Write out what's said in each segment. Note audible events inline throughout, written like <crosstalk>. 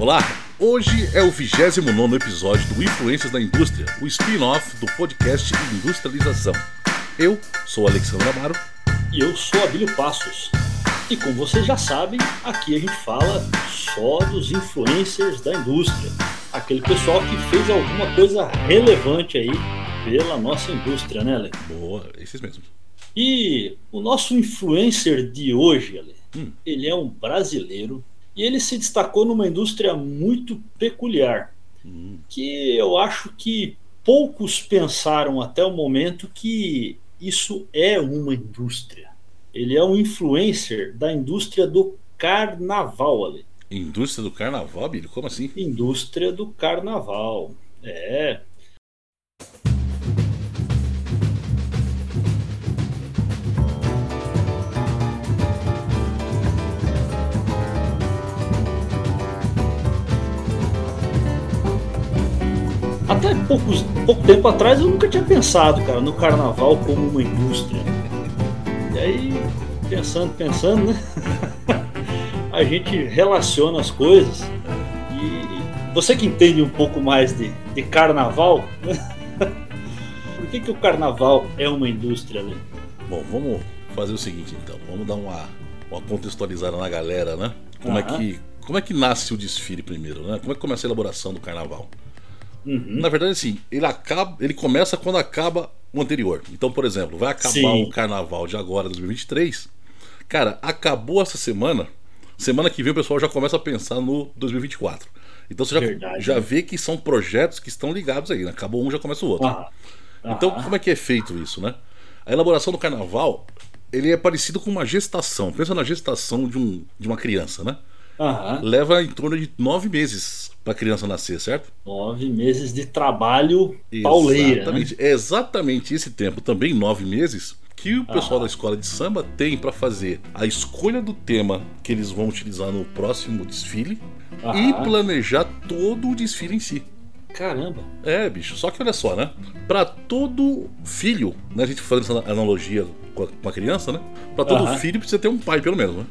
Olá, hoje é o 29 episódio do Influências da Indústria, o spin-off do podcast Industrialização. Eu sou Alexandre Amaro. E eu sou Abílio Passos. E como vocês já sabem, aqui a gente fala só dos influencers da indústria. Aquele pessoal que fez alguma coisa relevante aí pela nossa indústria, né, Ale? Boa, esses mesmos. E o nosso influencer de hoje, Ale, hum. ele é um brasileiro e ele se destacou numa indústria muito peculiar, hum. que eu acho que poucos pensaram até o momento que isso é uma indústria. Ele é um influencer da indústria do carnaval, Ale. Indústria do carnaval, Billy? Como assim? Indústria do carnaval. É, até poucos, pouco tempo atrás eu nunca tinha pensado, cara, no carnaval como uma indústria. E aí, pensando, pensando, né? <laughs> a gente relaciona as coisas. E você que entende um pouco mais de, de carnaval, né? <laughs> por que, que o carnaval é uma indústria, né? Bom, vamos fazer o seguinte então. Vamos dar uma, uma contextualizada na galera, né? Como, é que, como é que nasce o desfile primeiro, né? Como é que começa a elaboração do carnaval? Uhum. Na verdade, assim, ele acaba, ele começa quando acaba o anterior. Então, por exemplo, vai acabar Sim. o carnaval de agora, 2023. Cara, acabou essa semana. Semana que vem o pessoal já começa a pensar no 2024. Então você já, Verdade, já né? vê que são projetos que estão ligados aí, né? Acabou um, já começa o outro. Ah. Então, como é que é feito isso, né? A elaboração do carnaval, ele é parecido com uma gestação. Pensa na gestação de, um, de uma criança, né? Uhum. Leva em torno de nove meses para a criança nascer, certo? Nove meses de trabalho pauleira. Exatamente. Né? É exatamente esse tempo, também nove meses, que o pessoal da escola de samba tem para fazer a escolha do tema que eles vão utilizar no próximo desfile e planejar todo o desfile em si. Caramba. É, bicho. Só que olha só, né? Para todo filho, né? A gente fazendo essa analogia com a, criança, né? Para todo filho precisa ter um pai, pelo menos, né?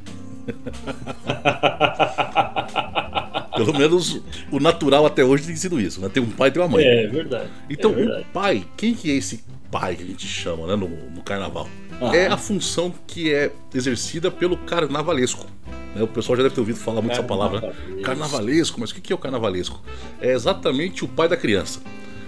<laughs> Pelo menos o natural até hoje tem sido isso, né? Tem um pai e tem uma mãe. É verdade. Então, é verdade. o pai, quem que é esse pai que a gente chama, né, no, no carnaval? É a função que é exercida pelo carnavalesco. Né? O pessoal já deve ter ouvido falar muito essa palavra, né? Carnavalesco, mas o que é o carnavalesco? É exatamente o pai da criança.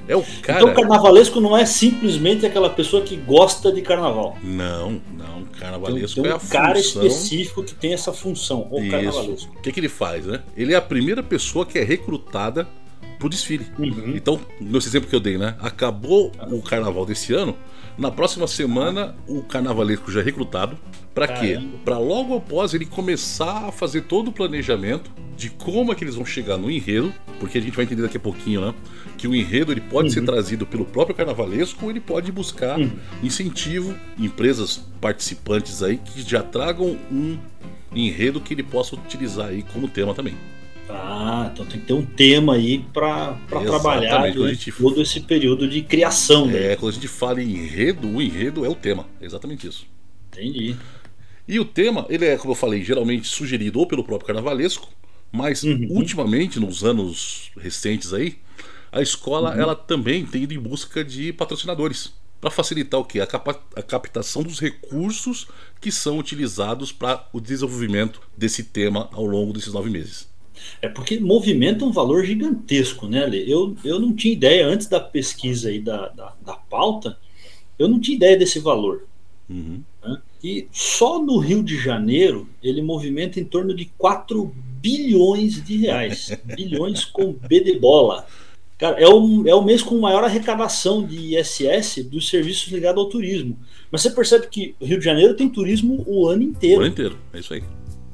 É o cara. Então, carnavalesco não é simplesmente aquela pessoa que gosta de carnaval. Não, não. Carnavalesco um é a cara função... específico que tem essa função, o Isso. carnavalesco. O que, que ele faz, né? Ele é a primeira pessoa que é recrutada pro desfile. Uhum. Então, nesse exemplo que eu dei, né? Acabou o carnaval desse ano. Na próxima semana, o carnavalesco já é recrutado. Para quê? Para logo após ele começar a fazer todo o planejamento de como é que eles vão chegar no enredo, porque a gente vai entender daqui a pouquinho, né? Que o enredo ele pode uhum. ser trazido pelo próprio carnavalesco ou ele pode buscar uhum. incentivo, empresas participantes aí que já tragam um enredo que ele possa utilizar aí como tema também. Ah, então tem que ter um tema aí para trabalhar durante todo esse período de criação. Né? É, quando a gente fala em enredo, o enredo é o tema. exatamente isso. Entendi. E o tema, ele é, como eu falei, geralmente sugerido ou pelo próprio carnavalesco, mas uhum. ultimamente, nos anos recentes aí, a escola uhum. ela também tem ido em busca de patrocinadores para facilitar o que a, a, captação dos recursos que são utilizados para o desenvolvimento desse tema ao longo desses nove meses. É porque movimenta um valor gigantesco, né, Lê? Eu, eu não tinha ideia, antes da pesquisa aí da, da, da pauta, eu não tinha ideia desse valor. Uhum. E só no Rio de Janeiro ele movimenta em torno de 4 bilhões de reais. bilhões com B de bola. Cara, é o, é o mês com maior arrecadação de ISS dos serviços ligados ao turismo. Mas você percebe que o Rio de Janeiro tem turismo o ano inteiro. O ano inteiro, é isso aí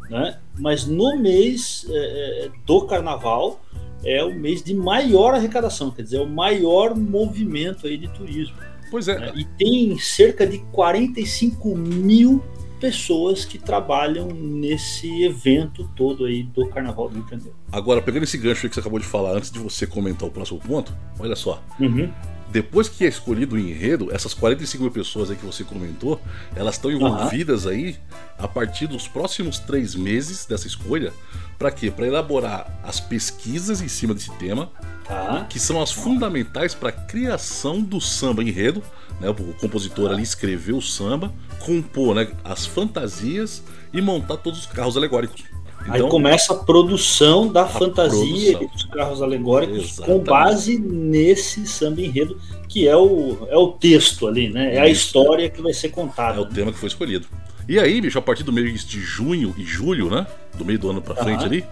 né? mas no mês é, é, do carnaval é o mês de maior arrecadação, quer dizer, é o maior movimento aí de turismo. Pois é. Né? E tem cerca de 45 mil pessoas que trabalham nesse evento todo aí do Carnaval do Rio de Janeiro. Agora, pegando esse gancho aí que você acabou de falar, antes de você comentar o próximo ponto, olha só. Uhum. Depois que é escolhido o enredo, essas 45 mil pessoas aí que você comentou, elas estão envolvidas uhum. aí a partir dos próximos três meses dessa escolha. Para quê? Para elaborar as pesquisas em cima desse tema, tá. que são as fundamentais para a criação do samba enredo. Né? O compositor ali escreveu o samba, compor né, as fantasias e montar todos os carros alegóricos. Aí então, começa a produção da a fantasia produção. dos carros alegóricos Exatamente. com base nesse samba enredo, que é o, é o texto ali, né? É a história que vai ser contada. É o tema que foi escolhido. E aí, bicho, a partir do mês de junho e julho, né? Do meio do ano pra frente uhum. ali,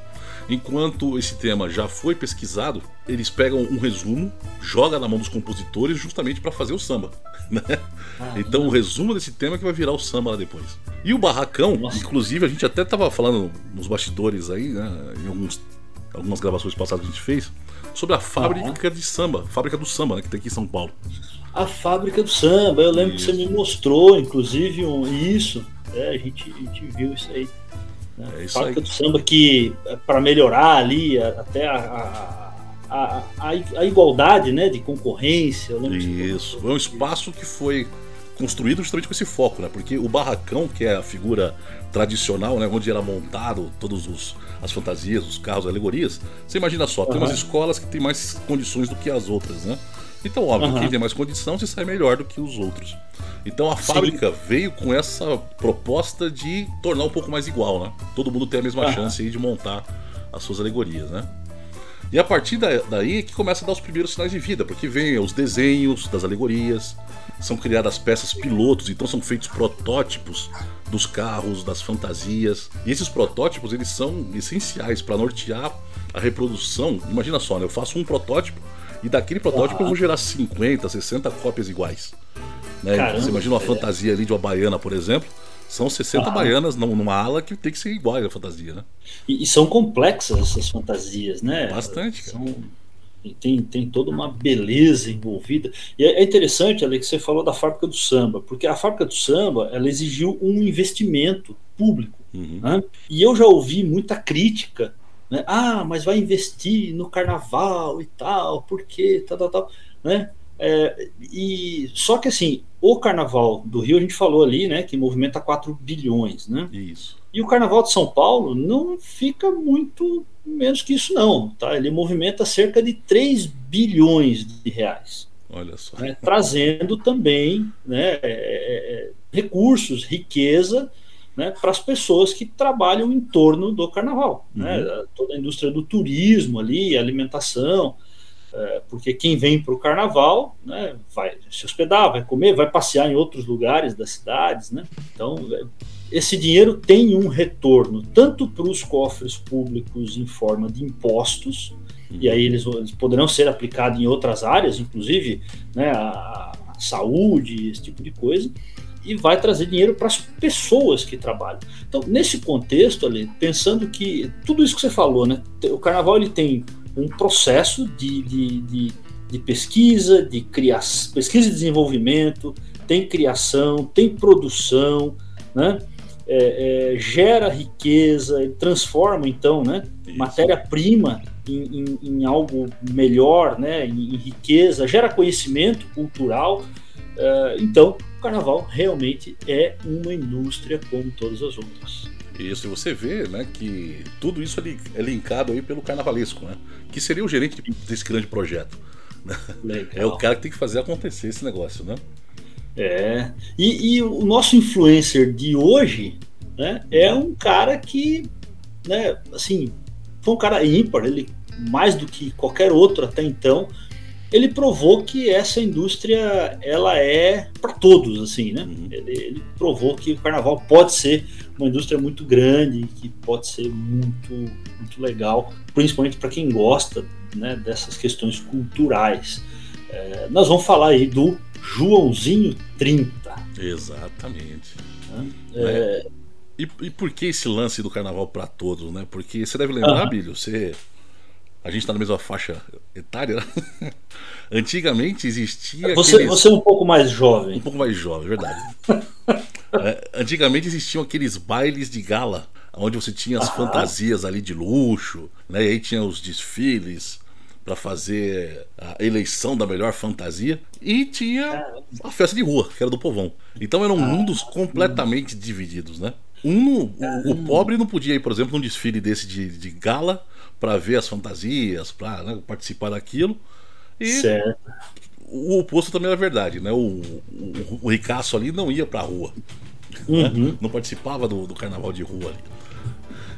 enquanto esse tema já foi pesquisado, eles pegam um resumo, joga na mão dos compositores justamente para fazer o samba. <laughs> Né? Ah, então o resumo desse tema é que vai virar o samba lá depois. E o barracão, Nossa. inclusive a gente até tava falando nos bastidores aí, né, em alguns, algumas gravações passadas que a gente fez, sobre a fábrica de samba, fábrica do samba, né, que tem aqui em São Paulo. A fábrica do samba, eu lembro isso. que você me mostrou, inclusive, um, isso. É, a gente, a gente viu isso aí. Né? É isso fábrica aí. do samba que, é, para melhorar ali, até a, a a, a, igualdade né, de concorrência. Isso, foi um espaço que foi construído justamente com esse foco, né? Porque o barracão, que é a figura tradicional, né, onde era montado todos os as fantasias, os carros, alegorias. Você imagina só, uhum. tem umas escolas que tem mais condições do que as outras, né? Então, óbvio, uhum. quem tem mais condição se sai melhor do que os outros. Então a Sim. fábrica veio com essa proposta de tornar um pouco mais igual, né? Todo mundo tem a mesma uhum. chance de montar as suas alegorias, né? E a partir daí é que começa a dar os primeiros sinais de vida, porque vem os desenhos das alegorias, são criadas peças pilotos, então são feitos protótipos dos carros, das fantasias. E esses protótipos eles são essenciais para nortear a reprodução. Imagina só, né? eu faço um protótipo e daquele protótipo eu vou gerar 50, 60 cópias iguais. Né? Caramba, Você imagina uma é. fantasia ali de uma baiana, por exemplo são 60 ah. baianas numa ala que tem que ser igual a fantasia, né? E, e são complexas essas fantasias, né? Bastante, cara. São, tem, tem toda uma beleza envolvida. E é, é interessante, Ale, que você falou da fábrica do samba, porque a fábrica do samba ela exigiu um investimento público. Uhum. Né? E eu já ouvi muita crítica. Né? Ah, mas vai investir no carnaval e tal, por quê? Tal, tal, tal. Né? É, e só que assim, o carnaval do Rio a gente falou ali, né, que movimenta 4 bilhões, né? Isso. E o carnaval de São Paulo não fica muito menos que isso não, tá? Ele movimenta cerca de 3 bilhões de reais. Olha só. Né, trazendo também, né, é, é, é recursos, riqueza, né, para as pessoas que trabalham em torno do carnaval, uhum. né? Toda a indústria do turismo ali, alimentação, é, porque quem vem para o carnaval né, vai se hospedar, vai comer, vai passear em outros lugares das cidades. Né? Então, é, esse dinheiro tem um retorno tanto para os cofres públicos em forma de impostos, e aí eles, eles poderão ser aplicados em outras áreas, inclusive né, a, a saúde, esse tipo de coisa, e vai trazer dinheiro para as pessoas que trabalham. Então, nesse contexto ali, pensando que tudo isso que você falou, né, o carnaval ele tem um processo de, de, de, de pesquisa, de criação, pesquisa e desenvolvimento, tem criação, tem produção, né? É, é, gera riqueza, transforma então né, matéria-prima em, em, em, algo melhor, né, em, em, riqueza, gera conhecimento cultural. É, então, carnaval realmente é uma indústria como todas as outras. Isso, e você vê né, que tudo isso é linkado aí pelo carnavalesco, né? Que seria o gerente desse grande projeto. Né? É o cara que tem que fazer acontecer esse negócio, né? É. E, e o nosso influencer de hoje né, é um cara que, né, assim, foi um cara ímpar, ele mais do que qualquer outro até então, ele provou que essa indústria ela é para todos, assim, né? Uhum. Ele, ele, provou que o carnaval pode ser uma indústria muito grande, que pode ser muito, muito legal, principalmente para quem gosta né, dessas questões culturais. É, nós vamos falar aí do Joãozinho 30. Exatamente. É, e, e, por que esse lance do carnaval para todos, né? Porque você deve lembrar, uhum. Bilho, você a gente está na mesma faixa etária. Né? <laughs> Antigamente existia. Você, aqueles... você é um pouco mais jovem. Um pouco mais jovem, verdade. <laughs> é, antigamente existiam aqueles bailes de gala, onde você tinha as fantasias ali de luxo, né? E aí tinha os desfiles para fazer a eleição da melhor fantasia e tinha a festa de rua, que era do povão. Então eram mundos completamente divididos, né? Um, o, o, pobre não podia ir, por exemplo, num desfile desse de, de gala para ver as fantasias, para né, participar daquilo. E certo. o oposto também era verdade, né? O, o, o ricaço ali não ia para a rua, né? uhum. né? não participava do, do carnaval de rua ali.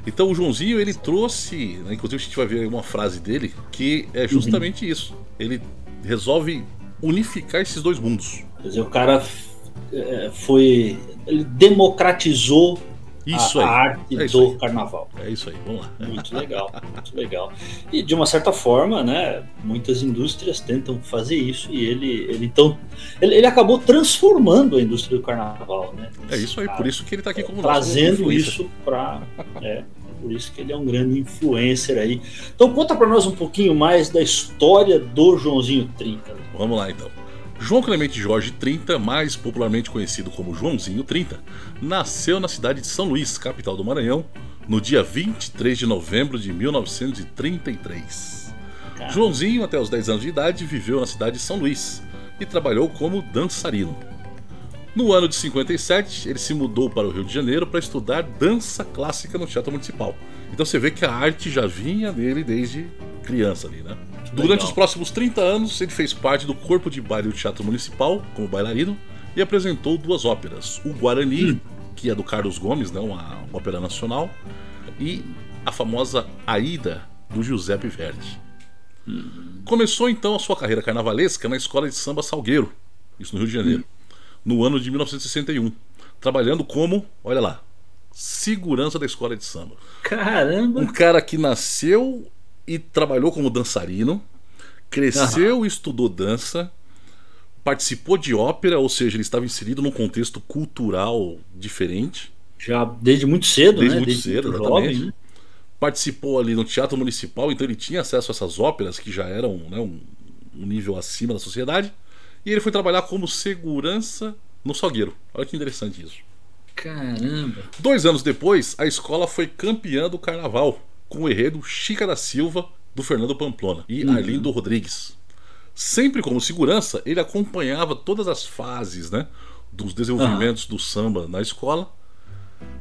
Então o Joãozinho ele trouxe, né, inclusive a gente vai ver uma frase dele que é justamente uhum. isso. Ele resolve unificar esses dois mundos. Quer dizer, o cara é, foi, ele democratizou isso a, a arte é do aí. carnaval. É isso aí, vamos lá. Muito legal, muito legal. E de uma certa forma, né, muitas indústrias tentam fazer isso e ele, ele então, ele, ele acabou transformando a indústria do carnaval, né? É isso aí, por isso que ele está aqui como trazendo isso para, é, por isso que ele é um grande influencer aí. Então conta para nós um pouquinho mais da história do Joãozinho 30. Vamos lá então. João Clemente Jorge 30, mais popularmente conhecido como Joãozinho 30, nasceu na cidade de São Luís, capital do Maranhão, no dia 23 de novembro de 1933. Caramba. Joãozinho, até os 10 anos de idade, viveu na cidade de São Luís e trabalhou como dançarino. No ano de 57, ele se mudou para o Rio de Janeiro para estudar dança clássica no Teatro Municipal. Então você vê que a arte já vinha dele desde criança ali, né? Durante Legal. os próximos 30 anos, ele fez parte do corpo de baile do Teatro Municipal, como bailarino, e apresentou duas óperas: O Guarani, hum. que é do Carlos Gomes, né, uma ópera nacional, e a famosa Aida, do Giuseppe Verdi. Hum. Começou então a sua carreira carnavalesca na escola de samba Salgueiro, isso no Rio de Janeiro, hum. no ano de 1961, trabalhando como, olha lá, segurança da escola de samba. Caramba! Um cara que nasceu e trabalhou como dançarino, cresceu uhum. e estudou dança, participou de ópera, ou seja, ele estava inserido num contexto cultural diferente. Já desde muito cedo, desde né? Muito desde cedo, muito exatamente. Jovem, né? Participou ali no Teatro Municipal, então ele tinha acesso a essas óperas que já eram né, um, um nível acima da sociedade. E ele foi trabalhar como segurança no Salgueiro. Olha que interessante isso. Caramba! Dois anos depois, a escola foi campeã do carnaval com o enredo Chica da Silva, do Fernando Pamplona e uhum. Arlindo Rodrigues. Sempre como segurança, ele acompanhava todas as fases né, dos desenvolvimentos uhum. do samba na escola.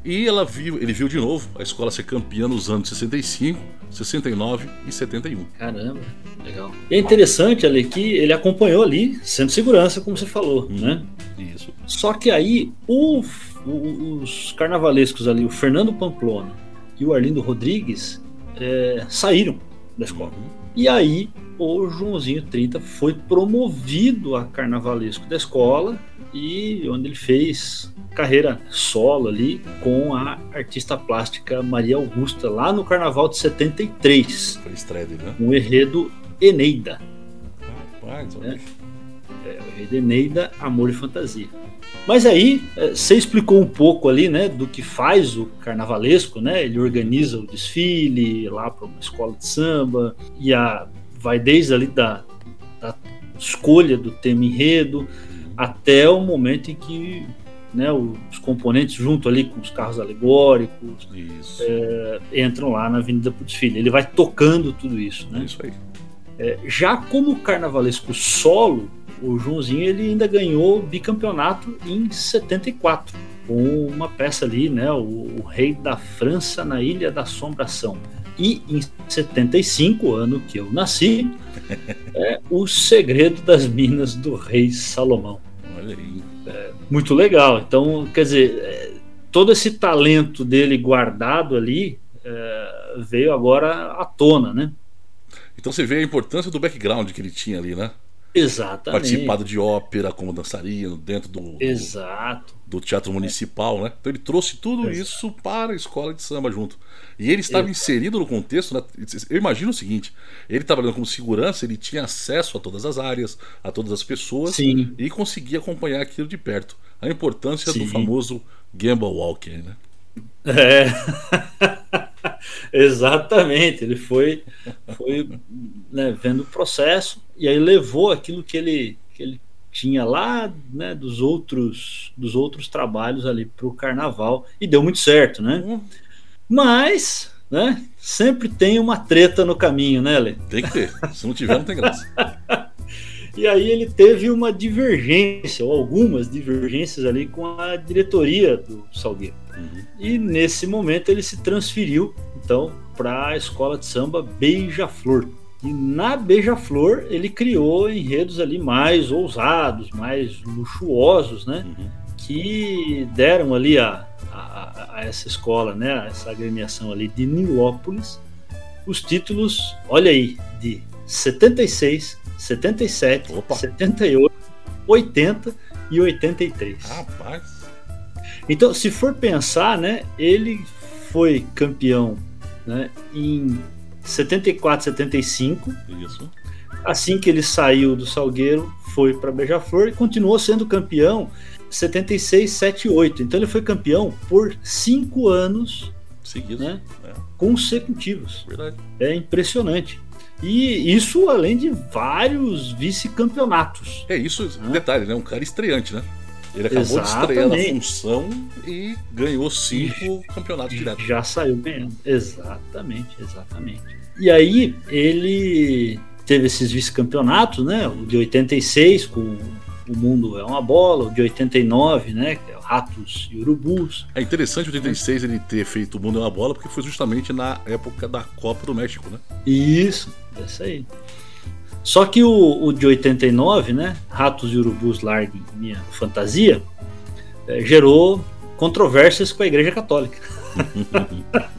E ela viu, ele viu de novo a escola ser campeã nos anos 65, 69 e 71. Caramba, legal. E é interessante ali que ele acompanhou ali, sendo segurança, como você falou, hum, né? Isso. Só que aí o, o, os carnavalescos ali, o Fernando Pamplona e o Arlindo Rodrigues é, saíram da escola. Uhum. E aí o Joãozinho 30 foi promovido a carnavalesco da escola e onde ele fez carreira solo ali com a artista plástica Maria Augusta lá no Carnaval de 73. Foi estreia dele, né? O enredo Eneida. Rapaz, é, é, o enredo Eneida, Amor e Fantasia. Mas aí é, você explicou um pouco ali, né, do que faz o carnavalesco, né? Ele organiza o desfile lá para uma escola de samba e a vai desde ali da, da escolha do tema enredo até o momento em que né, os componentes junto ali com os carros alegóricos é, entram lá na Avenida para o desfile. Ele vai tocando tudo isso, né? Isso aí. É, já como carnavalesco solo, o Joãozinho ele ainda ganhou bicampeonato em 74 com uma peça ali, né, o, o, Rei da França na Ilha da Assombração. E em 75, ano que eu nasci, <laughs> é O Segredo das Minas do Rei Salomão. Olha aí. É, muito legal. Então, quer dizer, é, todo esse talento dele guardado ali é, veio agora à tona, né? Então você vê a importância do background que ele tinha ali, né? Exatamente. Participado de ópera como dançarino dentro do, Exato. do, do teatro municipal, né? Então ele trouxe tudo Exato. isso para a escola de samba junto. E ele estava Exato. inserido no contexto. Né? Eu imagino o seguinte: ele trabalhando como segurança, ele tinha acesso a todas as áreas, a todas as pessoas Sim. e conseguia acompanhar aquilo de perto. A importância Sim. do famoso Gamble Walker, né? É. <laughs> Exatamente, ele foi, foi né, vendo o processo e aí levou aquilo que ele, que ele tinha lá né, dos outros dos outros trabalhos ali para o carnaval e deu muito certo, né? Uhum. Mas né? Sempre tem uma treta no caminho, né, Lê? Tem que ter. Se não tiver, não tem graça. <laughs> e aí ele teve uma divergência, ou algumas divergências ali com a diretoria do Salgueiro. Uhum. E nesse momento ele se transferiu, então, para a escola de samba Beija-Flor. E na Beija-Flor ele criou enredos ali mais ousados, mais luxuosos, né? Uhum. Que deram ali a, a, a, essa escola, né? A essa agremiação ali de Nilópolis, os títulos, olha aí, de 76, 77, Opa. 78, 80 e 83. Rapaz. Então, se for pensar, né? Ele foi campeão né, em 74, 75. Isso. Assim que ele saiu do Salgueiro, foi para Beija-Flor e continuou sendo campeão 76, 78. Então ele foi campeão por cinco anos seguidos, né, é. consecutivos. Verdade. É impressionante. E isso além de vários vice-campeonatos. É isso, né? detalhe, né? Um cara estreante, né? Ele acabou Exatamente. de estrear na função e ganhou cinco campeonatos direto. Já saiu ganhando. Exatamente, exatamente. E aí ele teve esses vice-campeonatos, né? O de 86 com o Mundo é uma Bola, o de 89, né? É Ratos e Urubus. É interessante o 86 ele ter feito o Mundo é uma Bola, porque foi justamente na época da Copa do México, né? Isso, é isso aí. Só que o, o de 89, né, Ratos e Urubus Largue Minha Fantasia, é, gerou controvérsias com a Igreja Católica. <laughs>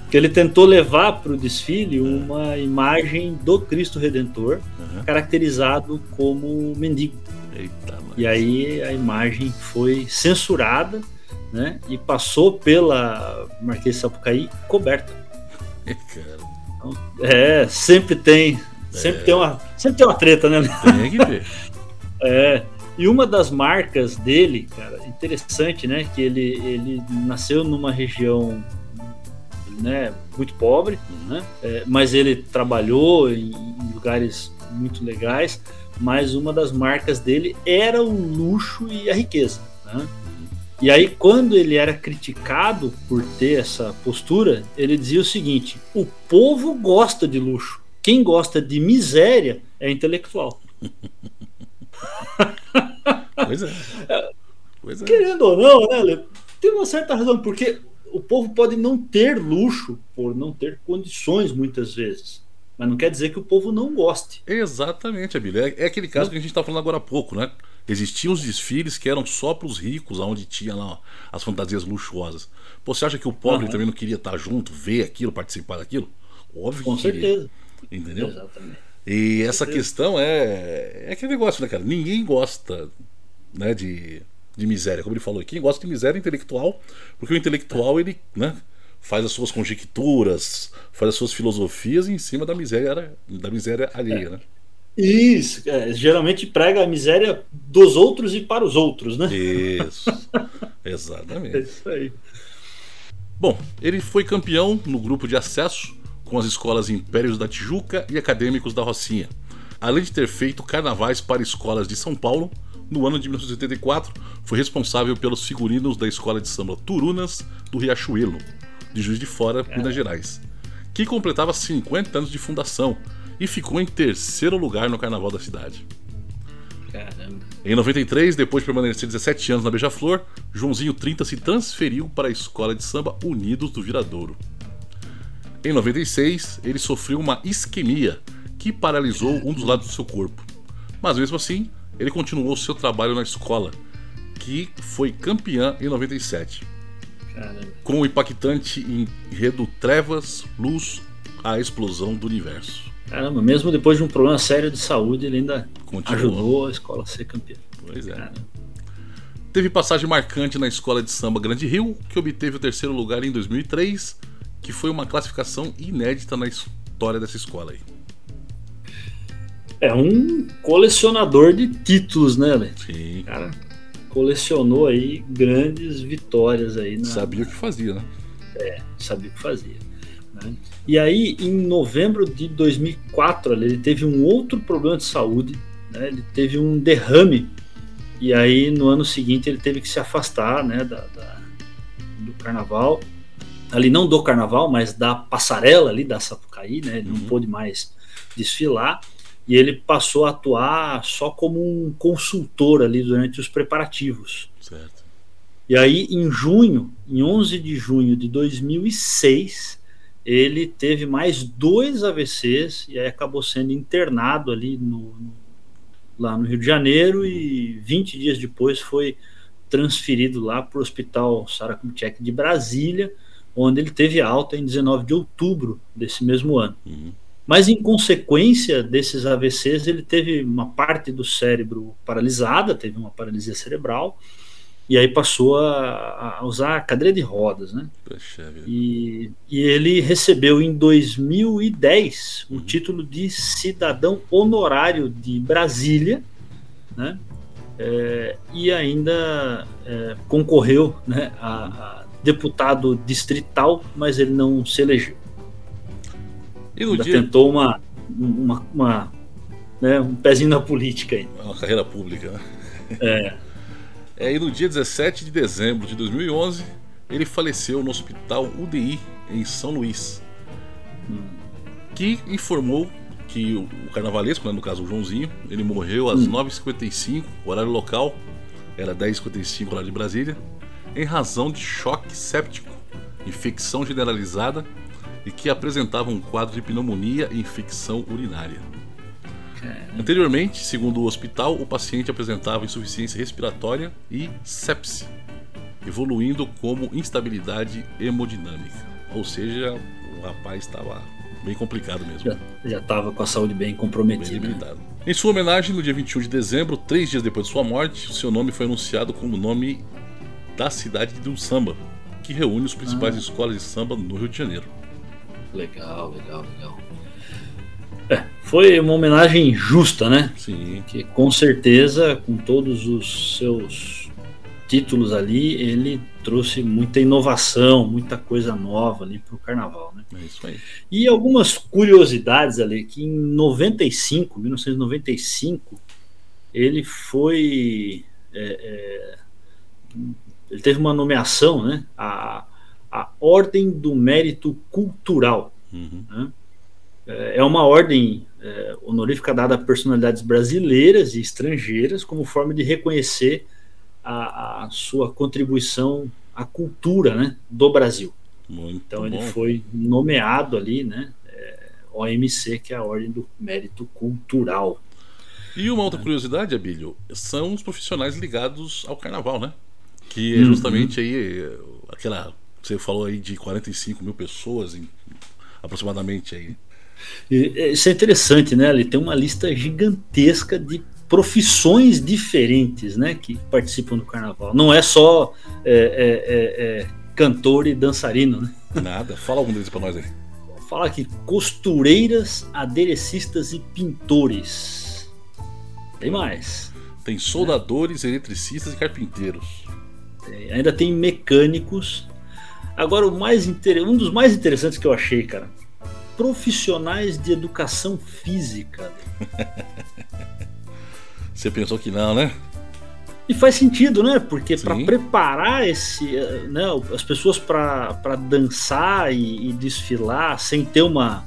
Porque ele tentou levar para o desfile uma imagem do Cristo Redentor, uhum. caracterizado como mendigo. Eita, e aí a imagem foi censurada né, e passou pela Marquês de Sapucaí coberta. <laughs> Então, é, sempre tem Sempre, é. tem uma, sempre tem uma treta, né? Tem que ter. <laughs> é. E uma das marcas dele, cara, interessante, né? Que ele, ele nasceu numa região né, muito pobre, né? É, mas ele trabalhou em, em, lugares muito legais. Mas uma das marcas dele era o luxo e a riqueza. Né? E aí, quando ele era criticado por ter essa postura, ele dizia o seguinte: o povo gosta de luxo. Quem gosta de miséria é intelectual. pois é. Pois é. Querendo ou não, né, tem uma certa razão, porque o povo pode não ter luxo por não ter condições muitas vezes. Mas não quer dizer que o povo não goste. Exatamente, Abílio. É, é aquele caso que a gente estava falando agora há pouco, né? Existiam os desfiles que eram só para os ricos, onde tinha lá as fantasias luxuosas. Pô, você acha que o pobre uhum. também não queria estar junto, ver aquilo, participar daquilo? Óbvio Com que certeza. Queria. Entendeu? Exatamente. E essa questão é, é aquele negócio, né, cara? Ninguém gosta né, de, de miséria, como ele falou aqui, gosta de miséria intelectual, porque o intelectual ele né, faz as suas conjecturas, faz as suas filosofias em cima da miséria, da miséria alheia, é. né? Isso, é, geralmente prega a miséria dos outros e para os outros, né? Isso, exatamente. <laughs> É isso aí. Bom, ele foi campeão no grupo de acesso com as escolas Impérios da Tijuca e Acadêmicos da Rocinha, além de ter feito carnavais para escolas de São Paulo. No ano de 1984, foi responsável pelos figurinos da escola de samba Turunas do Riachuelo, de Juiz de Fora, é. Minas Gerais, que completava 50 anos de fundação e ficou em terceiro lugar no carnaval da cidade. Caramba. Em 93, depois de permanecer 17 anos na Beija-Flor, Joãozinho 30 se transferiu para a escola de samba Unidos do Viradouro. Em 96, ele sofreu uma isquemia que paralisou um dos lados do seu corpo. Mas mesmo assim, ele continuou seu trabalho na escola, que foi campeã em 97. Caramba. Com o impactante enredo Trevas, Luz, a explosão do universo. Caramba, mesmo depois de um problema sério de saúde, ele ainda Continuou. ajudou a escola a ser campeã. Pois é. Caramba. Teve passagem marcante na escola de samba Grande Rio, que obteve o terceiro lugar em 2003 que foi uma classificação inédita na história dessa escola aí. É um colecionador de títulos, né, Lê? Sim. Cara, colecionou aí grandes vitórias aí. Na... Sabia o que fazia, né? É, sabia o que fazia. Né? E aí, em novembro de 2004, ele teve um outro problema de saúde, né? ele teve um derrame, e aí no ano seguinte ele teve que se afastar né, da, da do carnaval ali não do carnaval, mas da passarela ali da Sapucaí, né? Ele uhum. não pôde mais desfilar e ele passou a atuar só como um consultor ali durante os preparativos. Certo. E aí, em junho, em 11 de junho de 2006, ele teve mais dois AVCs e aí acabou sendo internado ali no, no, lá no Rio de Janeiro e 20 dias depois foi transferido lá para o Hospital Sarakumchek de Brasília, onde ele teve alta em 19 de outubro desse mesmo ano. Uhum. Mas em consequência desses AVCs, ele teve uma parte do cérebro paralisada, teve uma paralisia cerebral, e aí passou a, a usar cadeira de rodas, né? E, e, ele recebeu em 2010 o uhum. título de cidadão honorário de Brasília, né? É, e ainda é, concorreu né, a, a, deputado distrital, mas ele não se elegeu. E no ainda dia... tentou uma, uma, uma né, um pezinho na política aí. Uma carreira pública, né? É. É, e no dia 17 de dezembro de 2011, ele faleceu no hospital UDI em São Luís, hum. que informou que o, carnavalesco, né, no caso o Joãozinho, ele morreu às hum. 9h55, horário local, era 10h55 horário de Brasília, em razão de choque séptico, infecção generalizada e que apresentava um quadro de pneumonia e infecção urinária. Anteriormente, segundo o hospital, o paciente apresentava insuficiência respiratória e sepse, evoluindo como instabilidade hemodinâmica. Ou seja, o rapaz estava bem complicado mesmo. Já estava com a saúde bem comprometida. Bem né? Em sua homenagem, no dia 21 de dezembro, três dias depois de sua morte, o seu nome foi anunciado como nome da cidade do samba, que reúne os principais ah. escolas de samba no Rio de Janeiro. Legal, legal, legal. É, foi uma homenagem justa, né? Sim. Que com certeza, com todos os seus títulos ali, ele trouxe muita inovação, muita coisa nova ali para o carnaval, né? É isso aí. E algumas curiosidades ali, que em 95, 1995, ele foi. É, é, ele teve uma nomeação, né? A, a Ordem do Mérito Cultural. Uhum. Né? É, é uma ordem é, honorífica dada a personalidades brasileiras e estrangeiras como forma de reconhecer a, a sua contribuição à cultura né, do Brasil. Muito então bom. ele foi nomeado ali, né, é, OMC, que é a Ordem do Mérito Cultural. E uma outra curiosidade, Abílio, são os profissionais ligados ao carnaval, né? Que é uhum. justamente uhum. aí aquela. Você falou aí de 45 mil pessoas em, aproximadamente aí é, isso é interessante, né? Ele tem uma lista gigantesca de profissões diferentes, né, que participam do carnaval. Não é só é, é, é, é cantor e dançarino, né? Nada. Fala algum deles para nós aí. Fala aqui: costureiras, aderecistas e pintores. Tem mais. Tem soldadores, eletricistas e carpinteiros. Ainda tem mecânicos. Agora, o mais inter... um dos mais interessantes que eu achei, cara, profissionais de educação física. <laughs> Você pensou que não, né? E faz sentido, né? Porque para preparar esse, eh, né, as pessoas para dançar e, e, desfilar sem ter uma,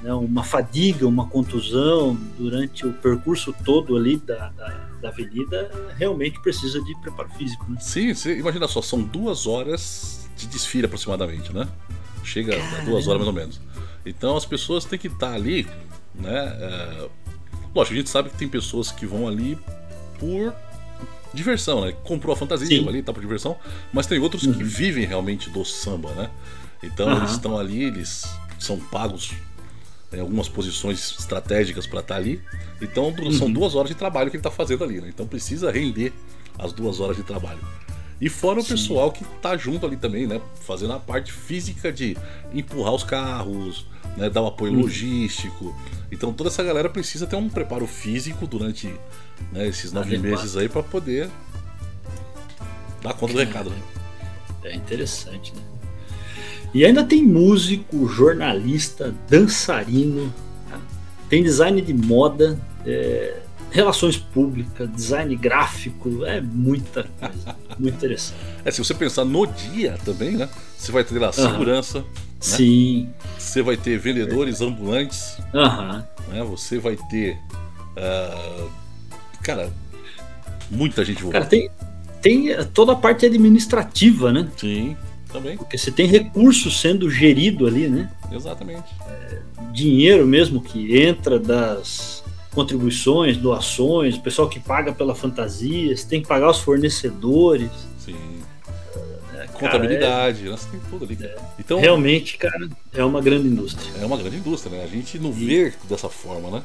né, uma fadiga, uma contusão durante o percurso todo ali da, da, da avenida, realmente precisa de preparo físico. Né? Sim, você imagina só, são duas horas de desfile aproximadamente, né? Chega a duas horas mais ou menos. Então as pessoas têm que estar ali, né? É... Lógico, a gente sabe que tem pessoas que vão ali por diversão, né? Comprou a fantasia, Sim. ali, tá por diversão, mas tem outros uhum. que vivem realmente do samba, né? Então uhum. eles estão ali, eles são pagos em algumas posições estratégicas para estar tá ali. Então uhum. são duas horas de trabalho que ele está fazendo ali, né? Então precisa render as duas horas de trabalho. E fora o Sim. pessoal que tá junto ali também, né? Fazendo a parte física de empurrar os carros, né? dar o apoio hum. logístico. Então toda essa galera precisa ter um preparo físico durante né, esses nove meses aí para poder dar conta do recado. Né? É interessante, né? E ainda tem músico, jornalista, dançarino, tá? tem design de moda, é, relações públicas, design gráfico, é muita coisa. <laughs> muito interessante. É, se você pensar no dia também, né? Você vai ter lá segurança. Uhum. Né? Sim. Você vai ter vendedores ambulantes. Uhum. Né? Você vai ter. Uh, cara, muita gente Cara, tem, tem toda a parte administrativa, né? Sim, também. Porque você tem recursos sendo gerido ali, né? Exatamente. É, dinheiro mesmo que entra das contribuições, doações, o pessoal que paga pela fantasia, você tem que pagar os fornecedores. Sim. É, Contabilidade, é, tem tudo ali. É, então, realmente, cara, é uma grande indústria. É uma grande indústria, né? A gente não vê dessa forma, né?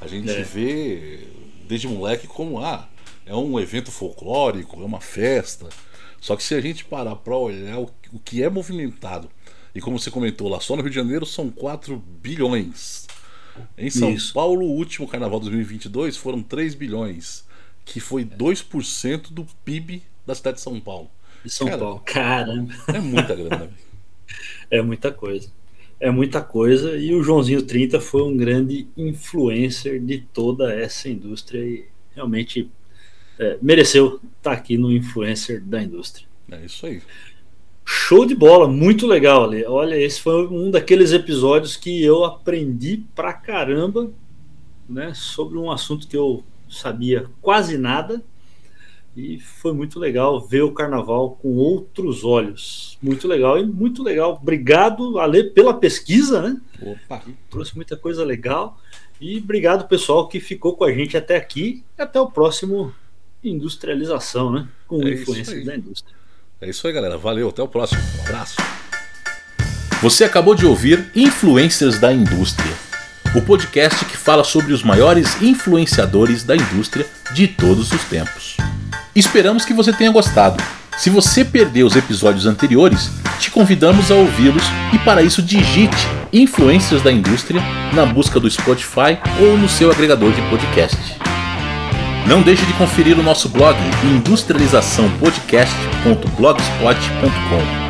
A gente é. vê desde moleque como, ah, é um evento folclórico, é uma festa. Só que se a gente parar para olhar o, o que é movimentado, e como você comentou lá, só no Rio de Janeiro são 4 bilhões. Em São Isso. Paulo, o último carnaval 2022 foram 3 bilhões, que foi 2% do PIB da cidade de São Paulo. De São Cara, Paulo, caramba. É muita grana, <laughs> É muita coisa. É muita coisa. E o Joãozinho 30 foi um grande influencer de toda essa indústria e realmente é, mereceu estar tá aqui no influencer da indústria. É isso aí. Show de bola, muito legal ali. Olha, esse foi um daqueles episódios que eu aprendi pra caramba, né, sobre um assunto que eu sabia quase nada. E foi muito legal ver o carnaval com outros olhos. Muito legal e muito legal. Obrigado, Ale, pela pesquisa, né? Opa. trouxe muita coisa legal. E obrigado, pessoal, que ficou com a gente até aqui. E até o próximo industrialização, né? Com é influência da indústria. É isso aí, galera. Valeu, até o próximo. Um abraço. Você acabou de ouvir Influências da Indústria, o podcast que fala sobre os maiores influenciadores da indústria de todos os tempos. Esperamos que você tenha gostado. Se você perdeu os episódios anteriores, te convidamos a ouvi-los e para isso digite Influências da Indústria na busca do Spotify ou no seu agregador de podcast. Não deixe de conferir o nosso blog industrializaçãopodcast.blogspot.com